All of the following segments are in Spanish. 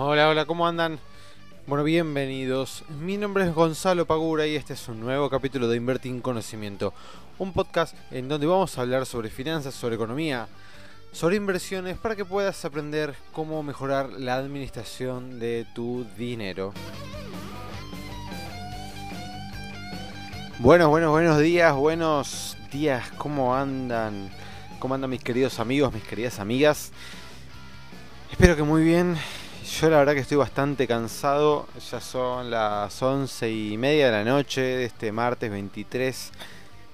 Hola, hola, ¿cómo andan? Bueno, bienvenidos. Mi nombre es Gonzalo Pagura y este es un nuevo capítulo de Invertir en Conocimiento, un podcast en donde vamos a hablar sobre finanzas, sobre economía, sobre inversiones para que puedas aprender cómo mejorar la administración de tu dinero. Buenos, buenos, buenos días, buenos días, ¿cómo andan? ¿Cómo andan mis queridos amigos, mis queridas amigas? Espero que muy bien. Yo la verdad que estoy bastante cansado. Ya son las once y media de la noche de este martes 23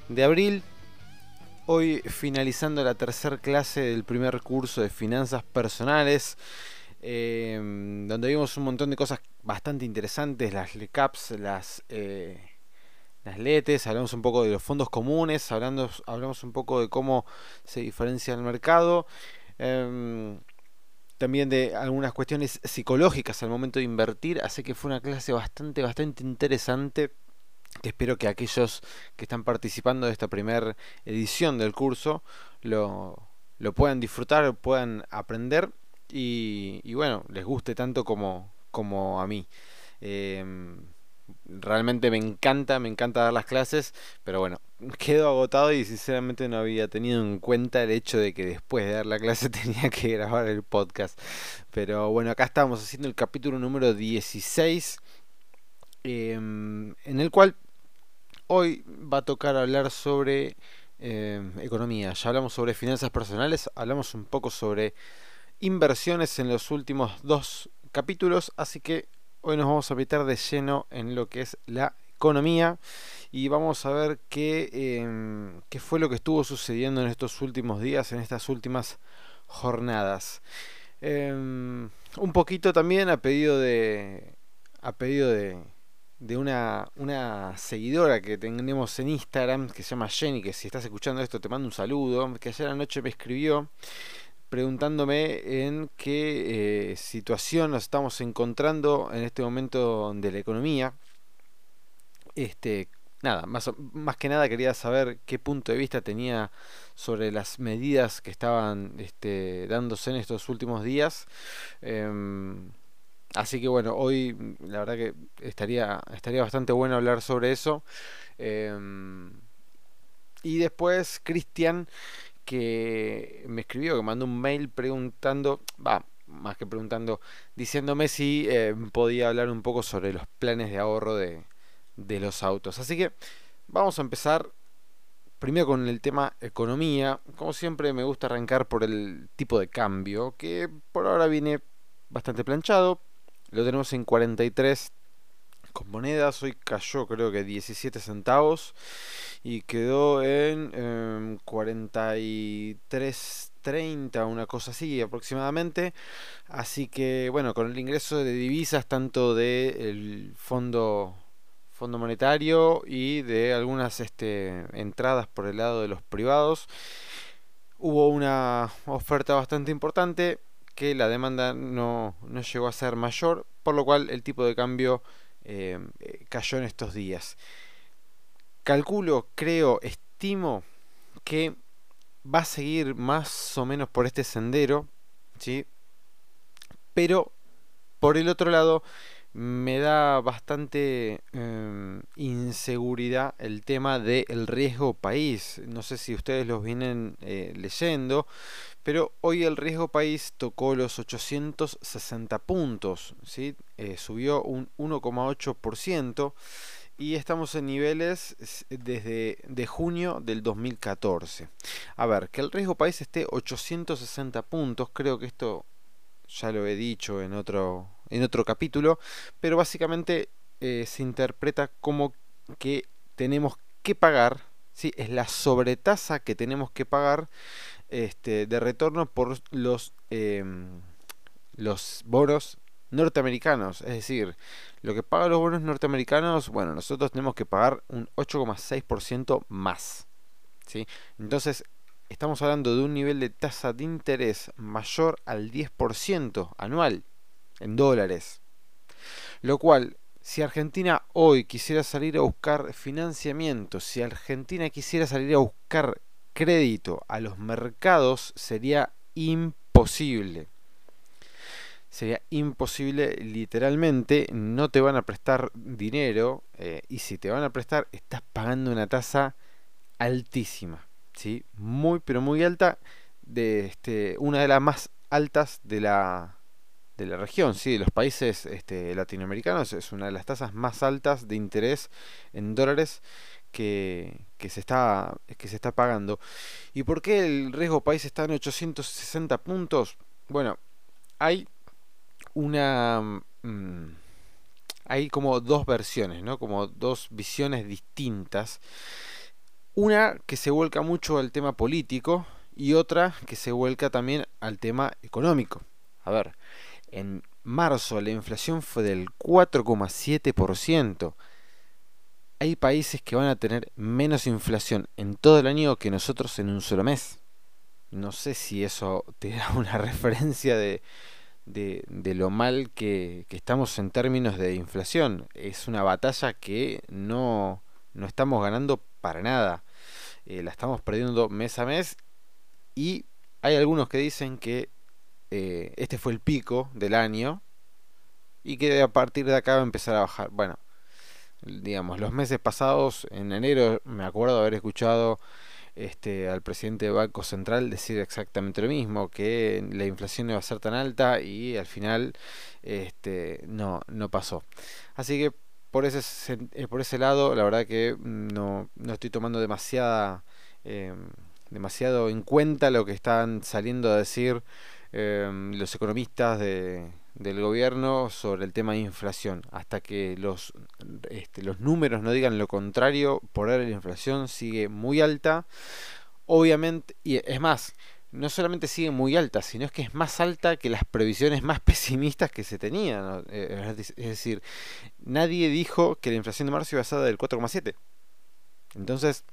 de abril. Hoy finalizando la tercera clase del primer curso de finanzas personales. Em, donde vimos un montón de cosas bastante interesantes. Las LECAPs, las... Eh, las LETES, hablamos un poco de los fondos comunes, hablando, hablamos un poco de cómo se diferencia el mercado, em, también de algunas cuestiones psicológicas al momento de invertir, así que fue una clase bastante, bastante interesante que espero que aquellos que están participando de esta primera edición del curso lo, lo puedan disfrutar, puedan aprender y, y, bueno, les guste tanto como, como a mí. Eh, realmente me encanta, me encanta dar las clases, pero bueno, quedo agotado y sinceramente no había tenido en cuenta el hecho de que después de dar la clase tenía que grabar el podcast. Pero bueno, acá estamos haciendo el capítulo número 16, em, en el cual hoy va a tocar hablar sobre em, economía. Ya hablamos sobre finanzas personales, hablamos un poco sobre inversiones en los últimos dos capítulos, así que Hoy nos vamos a meter de lleno en lo que es la economía y vamos a ver qué, em, qué fue lo que estuvo sucediendo en estos últimos días, en estas últimas jornadas. Em, un poquito también a pedido de, a pedido de, de una, una seguidora que tenemos en Instagram que se llama Jenny, que si estás escuchando esto te mando un saludo, que ayer anoche me escribió preguntándome en qué eh, situación nos estamos encontrando en este momento de la economía. Este, nada, más, más que nada quería saber qué punto de vista tenía sobre las medidas que estaban este, dándose en estos últimos días. Em, así que bueno, hoy la verdad que estaría, estaría bastante bueno hablar sobre eso. Em, y después Cristian que me escribió, que mandó un mail preguntando, va, más que preguntando, diciéndome si eh, podía hablar un poco sobre los planes de ahorro de, de los autos. Así que vamos a empezar primero con el tema economía. Como siempre me gusta arrancar por el tipo de cambio, que por ahora viene bastante planchado. Lo tenemos en 43 con monedas. Hoy cayó creo que 17 centavos y quedó en eh, 43.30, una cosa así aproximadamente. Así que bueno, con el ingreso de divisas tanto del fondo fondo monetario y de algunas este, entradas por el lado de los privados, hubo una oferta bastante importante que la demanda no, no llegó a ser mayor, por lo cual el tipo de cambio eh, eh, cayó en estos días. Calculo, creo, estimo que va a seguir más o menos por este sendero, ¿sí? Pero por el otro lado me da bastante em, inseguridad el tema del riesgo país. No sé si ustedes los vienen eh, leyendo, pero hoy el riesgo país tocó los 860 puntos, ¿sí? Eh, subió un 1,8% y estamos en niveles desde de junio del 2014. A ver, que el riesgo país esté 860 puntos, creo que esto ya lo he dicho en otro en otro capítulo, pero básicamente eh, se interpreta como que tenemos que pagar, ¿sí? es la sobretasa que tenemos que pagar este, de retorno por los, em, los bonos norteamericanos, es decir, lo que pagan los bonos norteamericanos, bueno, nosotros tenemos que pagar un 8,6% más. ¿sí? Entonces, estamos hablando de un nivel de tasa de interés mayor al 10% anual en dólares. Lo cual, si Argentina hoy quisiera salir a buscar financiamiento, si Argentina quisiera salir a buscar crédito a los mercados, sería imposible. sería imposible, literalmente, no te van a prestar dinero eh, y si te van a prestar estás pagando una tasa altísima, ¿sí? Muy, pero muy alta, de este, una de las más altas de la, de la región, sí, de los países este, latinoamericanos, es una de las tasas más altas de interés en dólares que, que, se está, que se está pagando. ¿Y por qué el riesgo país está en 860 puntos? Bueno, hay una... Mm, hay como dos versiones, ¿no? Como dos visiones distintas. Una que se vuelca mucho al tema político y otra que se vuelca también al tema económico. A ver, en marzo la inflación fue del 4,7%. Hay países que van a tener menos inflación en todo el año que nosotros en un solo mes. No sé si eso te da una referencia de, de, lo mal que, estamos en términos de inflación. Es una batalla que no, no estamos ganando para nada. Eh, la estamos perdiendo mes a mes y hay algunos que dicen que eh, este fue el pico del año y que a partir de acá va a empezar a bajar. Bueno, digamos, los meses pasados, en enero, me acuerdo haber escuchado este, al presidente del Banco Central decir exactamente lo mismo, que la inflación iba a ser tan alta y al final este, no, no pasó. Así que por ese, eh, por ese lado, la verdad que no, no estoy tomando demasiada, em, demasiado en cuenta lo que están saliendo a decir em, los economistas de, del gobierno sobre el tema de inflación. Hasta que los, este, los números no digan lo contrario, por ahora la inflación sigue muy alta. Obviamente, y es más, no solamente sigue muy alta, sino es que es más alta que las previsiones más pesimistas que se tenían. Eh, es decir, nadie dijo que la inflación de marzo iba a ser del 4,7. Entonces,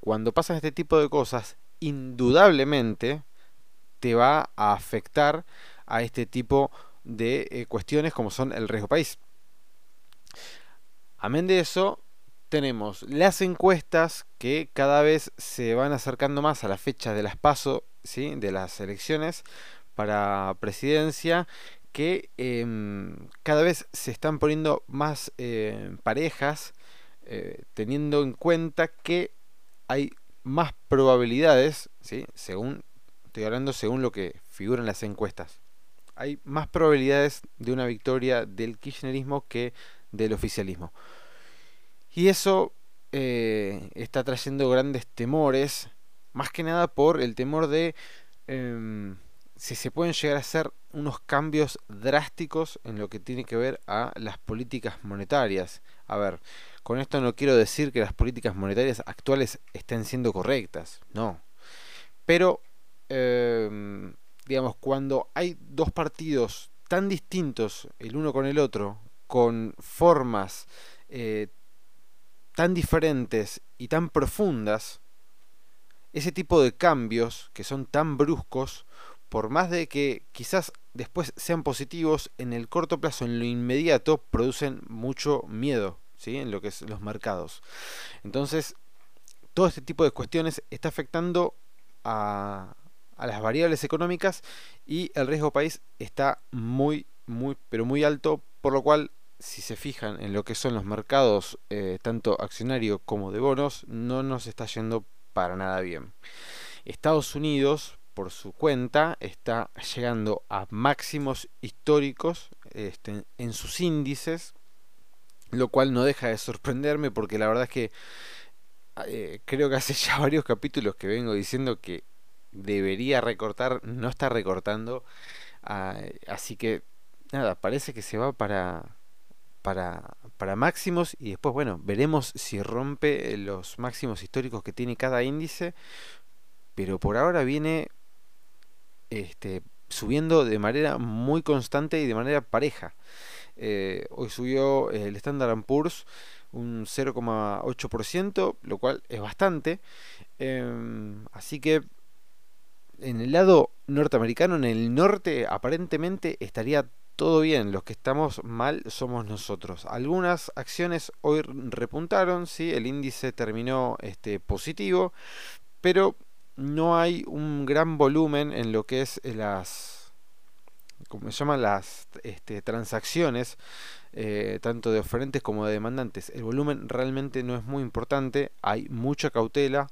cuando pasan este tipo de cosas, indudablemente te va a afectar a este tipo de eh, cuestiones como son el riesgo país. Amén de eso, tenemos las encuestas que cada vez se van acercando más a la fecha de las PASO, ¿sí? de las elecciones para presidencia, que em, cada vez se están poniendo más eh, parejas, eh, teniendo en cuenta que hay más probabilidades, ¿sí? según, estoy hablando según lo que figura en las encuestas, hay más probabilidades de una victoria del kirchnerismo que del oficialismo. Y eso eh, está trayendo grandes temores, más que nada por el temor de em, si se pueden llegar a hacer unos cambios drásticos en lo que tiene que ver a las políticas monetarias. A ver, con esto no quiero decir que las políticas monetarias actuales estén siendo correctas, no. Pero em, digamos, cuando hay dos partidos tan distintos el uno con el otro, con formas eh, tan diferentes y tan profundas, ese tipo de cambios que son tan bruscos, por más de que quizás después sean positivos, en el corto plazo, en lo inmediato, producen mucho miedo ¿sí? en lo que es los mercados. Entonces, todo este tipo de cuestiones está afectando a, a las variables económicas y el riesgo país está muy, muy, pero muy alto, por lo cual si se fijan en lo que son los mercados, eh, tanto accionario como de bonos, no nos está yendo para nada bien. Estados Unidos, por su cuenta, está llegando a máximos históricos este, en sus índices, lo cual no deja de sorprenderme porque la verdad es que eh, creo que hace ya varios capítulos que vengo diciendo que debería recortar, no está recortando. Ah, así que nada, parece que se va para, para, para máximos y después, bueno, veremos si rompe los máximos históricos que tiene cada índice. Pero por ahora viene este, subiendo de manera muy constante y de manera pareja. Eh, hoy subió el Standard Poor's un 0,8%, lo cual es bastante. Em, así que en el lado norteamericano, en el norte, aparentemente estaría todo bien. Los que estamos mal somos nosotros. Algunas acciones hoy repuntaron, ¿sí? el índice terminó este, positivo, pero no hay un gran volumen en lo que es las como se llaman las este, transacciones, eh, tanto de oferentes como de demandantes. El volumen realmente no es muy importante, hay mucha cautela.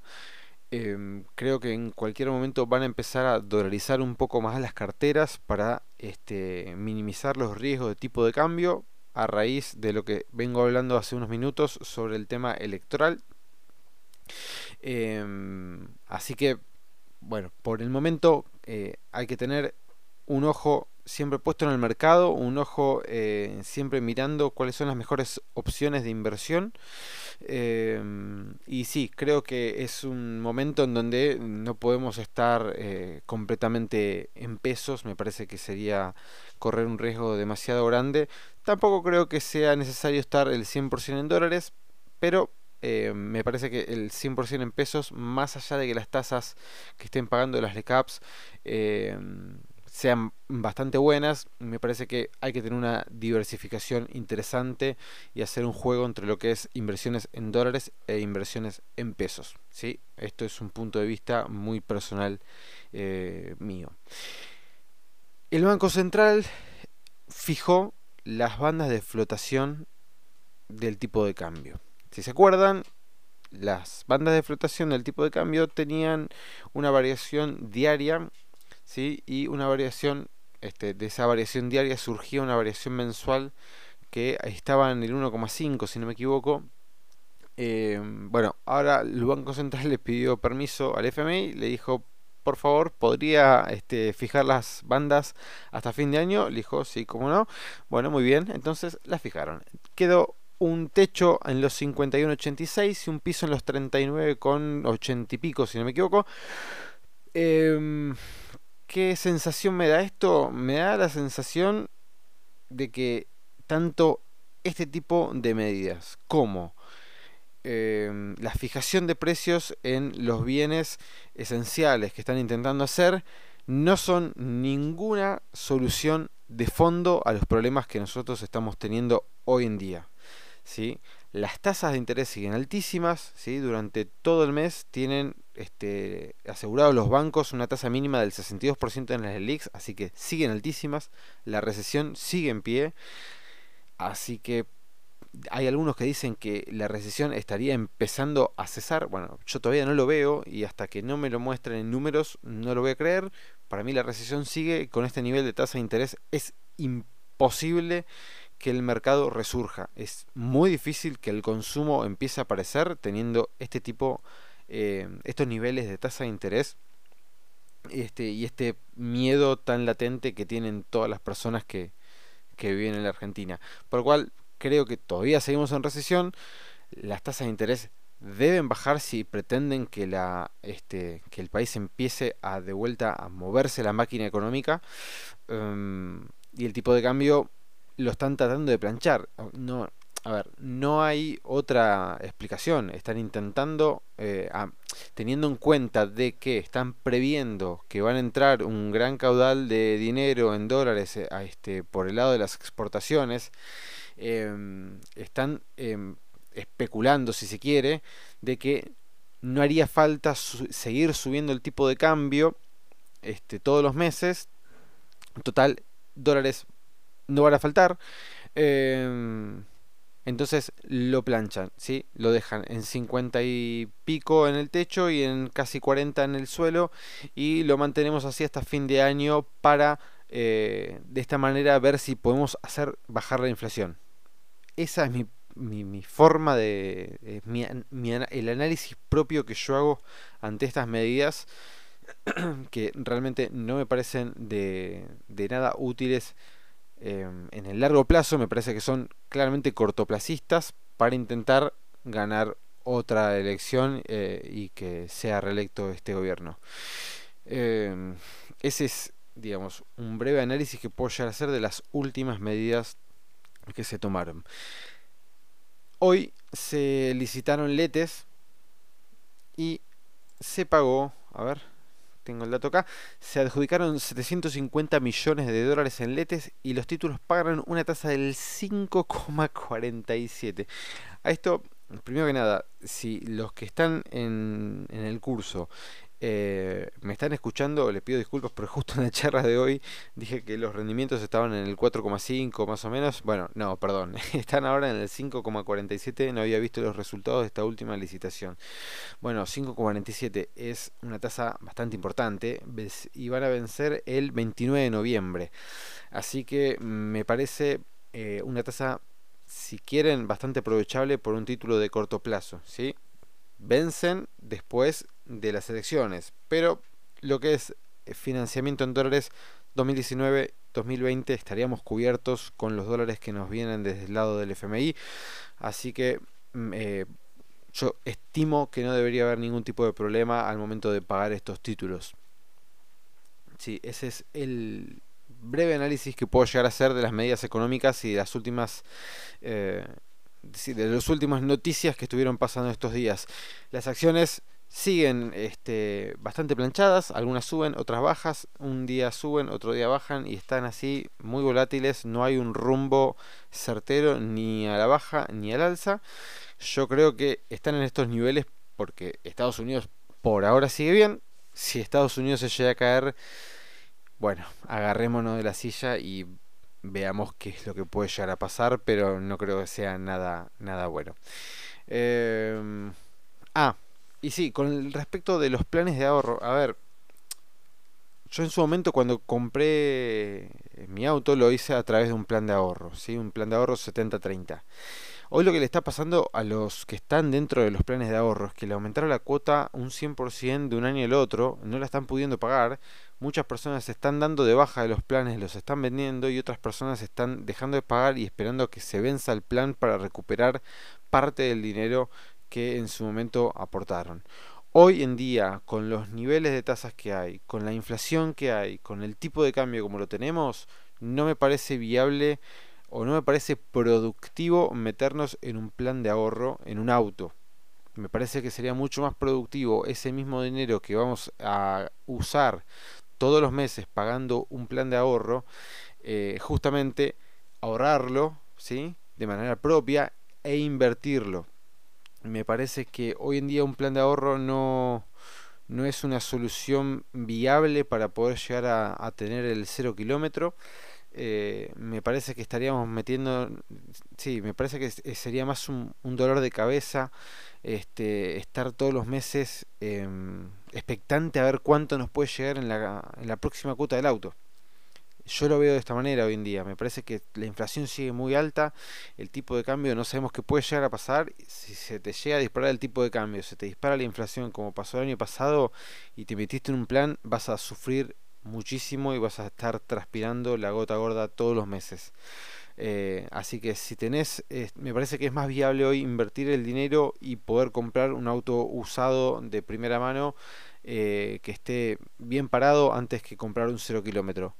Em, creo que en cualquier momento van a empezar a dolarizar un poco más las carteras para este, minimizar los riesgos de tipo de cambio a raíz de lo que vengo hablando hace unos minutos sobre el tema electoral. Em, así que, bueno, por el momento eh, hay que tener un ojo siempre puesto en el mercado, un ojo eh, siempre mirando cuáles son las mejores opciones de inversión. Em, y sí, creo que es un momento en donde no podemos estar eh, completamente en pesos, me parece que sería correr un riesgo demasiado grande. Tampoco creo que sea necesario estar el 100% en dólares, pero eh, me parece que el 100% en pesos, más allá de que las tasas que estén pagando las LECAPs eh, sean bastante buenas, me parece que hay que tener una diversificación interesante y hacer un juego entre lo que es inversiones en dólares e inversiones en pesos. ¿sí? Esto es un punto de vista muy personal eh, mío. El Banco Central fijó las bandas de flotación del tipo de cambio. Si se acuerdan, las bandas de flotación del tipo de cambio tenían una variación diaria ¿sí? y una variación, este, de esa variación diaria surgía una variación mensual que estaba en el 1,5 si no me equivoco. Eh, bueno, ahora el Banco Central le pidió permiso al FMI, le dijo, por favor, podría este, fijar las bandas hasta fin de año. Le dijo, sí, como no. Bueno, muy bien, entonces las fijaron. Quedó un techo en los 51,86 y un piso en los 39,80 y pico, si no me equivoco. Eh, ¿Qué sensación me da esto? Me da la sensación de que tanto este tipo de medidas como eh, la fijación de precios en los bienes esenciales que están intentando hacer no son ninguna solución de fondo a los problemas que nosotros estamos teniendo hoy en día. ¿sí? Las tasas de interés siguen altísimas, ¿sí? durante todo el mes tienen este, asegurados los bancos una tasa mínima del 62% en las LELIX, así que siguen altísimas, la recesión sigue en pie, así que hay algunos que dicen que la recesión estaría empezando a cesar, bueno, yo todavía no lo veo y hasta que no me lo muestren en números no lo voy a creer, para mí la recesión sigue con este nivel de tasa de interés, es imposible que el mercado resurja. Es muy difícil que el consumo empiece a aparecer teniendo este tipo, eh, estos niveles de tasa de interés este, y este miedo tan latente que tienen todas las personas que, que viven en la Argentina. Por lo cual creo que todavía seguimos en recesión. Las tasas de interés deben bajar si pretenden que la este que el país empiece a de vuelta a moverse la máquina económica em, y el tipo de cambio lo están tratando de planchar. No, a ver, no hay otra explicación. Están intentando, eh, teniendo en cuenta de que están previendo que van a entrar un gran caudal de dinero en dólares eh, a este, por el lado de las exportaciones, em, están em, especulando, si se quiere, de que no haría falta seguir subiendo el tipo de cambio este, todos los meses. Total, dólares no van a faltar. Em, entonces lo planchan, ¿sí? Lo dejan en 50 y pico en el techo y en casi 40 en el suelo y lo mantenemos así hasta fin de año para eh, de esta manera ver si podemos hacer bajar la inflación. Esa es mi, forma de... el análisis propio que yo hago ante estas medidas que realmente no me parecen de nada útiles Em, en el largo plazo me parece que son claramente cortoplacistas para intentar ganar otra elección eh, y que sea reelecto este gobierno. Em, ese es, digamos, un breve análisis que puedo llegar a hacer de las últimas medidas que se tomaron. Hoy se licitaron letes y se pagó, a ver, tengo el dato acá, se adjudicaron 750 millones de dólares en letes y los títulos pagaron una tasa del 5,47. A esto, primero que nada, si los que están en, en el curso eh, me están escuchando, les pido disculpas, pero justo en la charla de hoy dije que los rendimientos estaban en el 4,5 más o menos. Bueno, no, perdón, están ahora en el 5,47. No había visto los resultados de esta última licitación. Bueno, 5,47 es una tasa bastante importante y van a vencer el 29 de noviembre. Así que me parece eh, una tasa, si quieren, bastante aprovechable por un título de corto plazo. ¿sí? Vencen después de las elecciones. Pero lo que es financiamiento en dólares 2019-2020 estaríamos cubiertos con los dólares que nos vienen desde el lado del FMI. Así que mm, eh, yo estimo que no debería haber ningún tipo de problema al momento de pagar estos títulos. Sí, ese es el breve análisis que puedo llegar a hacer de las medidas económicas y de las últimas eh, de las últimas noticias que estuvieron pasando estos días. Las acciones siguen este, bastante planchadas, algunas suben, otras bajas, un día suben, otro día bajan y están así muy volátiles, no hay un rumbo certero ni a la baja ni al alza. Yo creo que están en estos niveles porque Estados Unidos por ahora sigue bien, si Estados Unidos se llega a caer, bueno, agarrémonos de la silla y veamos qué es lo que puede llegar a pasar, pero no creo que sea nada, nada bueno. Eh, ah, y sí, con respecto de los planes de ahorro, a ver, yo en su momento cuando compré mi auto lo hice a través de un plan de ahorro, ¿sí? un plan de ahorro 70-30. Hoy lo que le está pasando a los que están dentro de los planes de ahorro es que le aumentaron la cuota un 100% de un año al otro, no la están pudiendo pagar, muchas personas se están dando de baja de los planes, los están vendiendo y otras personas están dejando de pagar y esperando que se venza el plan para recuperar parte del dinero que en su momento aportaron. Hoy en día, con los niveles de tasas que hay, con la inflación que hay, con el tipo de cambio como lo tenemos, no me parece viable o no me parece productivo meternos en un plan de ahorro en un auto. Me parece que sería mucho más productivo ese mismo dinero que vamos a usar todos los meses pagando un plan de ahorro, eh, justamente ahorrarlo, ¿sí? De manera propia e invertirlo me parece que hoy en día un plan de ahorro no, no es una solución viable para poder llegar a, tener el cero kilómetro. Eh, me parece que estaríamos metiendo, sí, me parece que sería más un, dolor de cabeza este, estar todos los meses em, expectante a ver cuánto nos puede llegar en la, en la próxima cuota del auto yo lo veo de esta manera hoy en día. Me parece que la inflación sigue muy alta, el tipo de cambio no sabemos qué puede llegar a pasar. Si se te llega a disparar el tipo de cambio, se te dispara la inflación como pasó el año pasado y te metiste en un plan, vas a sufrir muchísimo y vas a estar transpirando la gota gorda todos los meses. Eh, así que si tenés, me parece que es más viable hoy invertir el dinero y poder comprar un auto usado de primera mano eh, que esté bien parado antes que comprar un cero kilómetro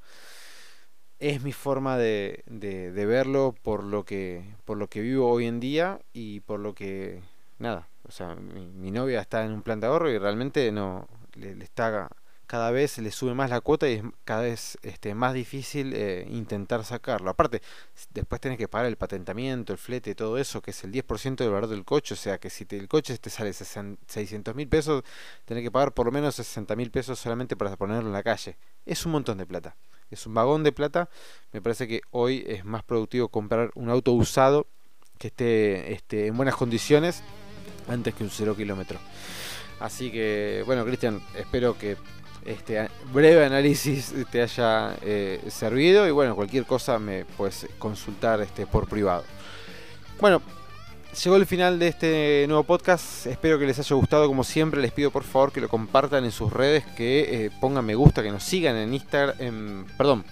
es mi forma de, de, verlo por lo que por lo que vivo hoy en día y por lo que nada o sea mi, novia está en un plan de ahorro y realmente no le, está cada vez le sube más la cuota y es cada vez este, más difícil eh, intentar sacarlo. Aparte, después tenés que pagar el patentamiento, el flete, todo eso, que es el 10% del valor del coche. O sea que si el coche te sale 600 mil pesos, tenés que pagar por lo menos 60 mil pesos solamente para ponerlo en la calle. Es un montón de plata es un vagón de plata. Me parece que hoy es más productivo comprar un auto usado que esté, esté en buenas condiciones antes que un cero kilómetro. Así que, bueno, Cristian, espero que este breve análisis te haya eh, servido y bueno, cualquier cosa me puedes consultar este, por privado. Bueno, llegó el final de este nuevo podcast. Espero que les haya gustado. Como siempre, les pido por favor que lo compartan en sus redes, que eh, pongan me gusta, que nos sigan en Instagram. perdón.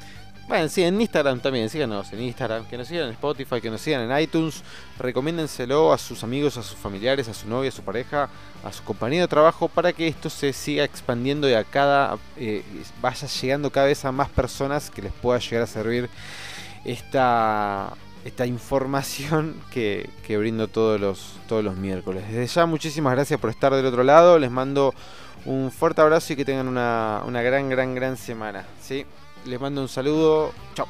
Bueno, sí, en Instagram también, síganos en Instagram, que nos sigan en Spotify, que nos sigan en iTunes, recomiéndenselo a sus amigos, a sus familiares, a su novia, a su pareja, a su compañero de trabajo, para que esto se siga expandiendo y a cada, eh, vaya llegando cada vez a más personas que les pueda llegar a servir esta esta información que, brindo todos los, todos los miércoles. Desde ya muchísimas gracias por estar del otro lado, les mando un fuerte abrazo y que tengan una, una gran, gran, gran semana. ¿sí? Les mando un saludo, chao.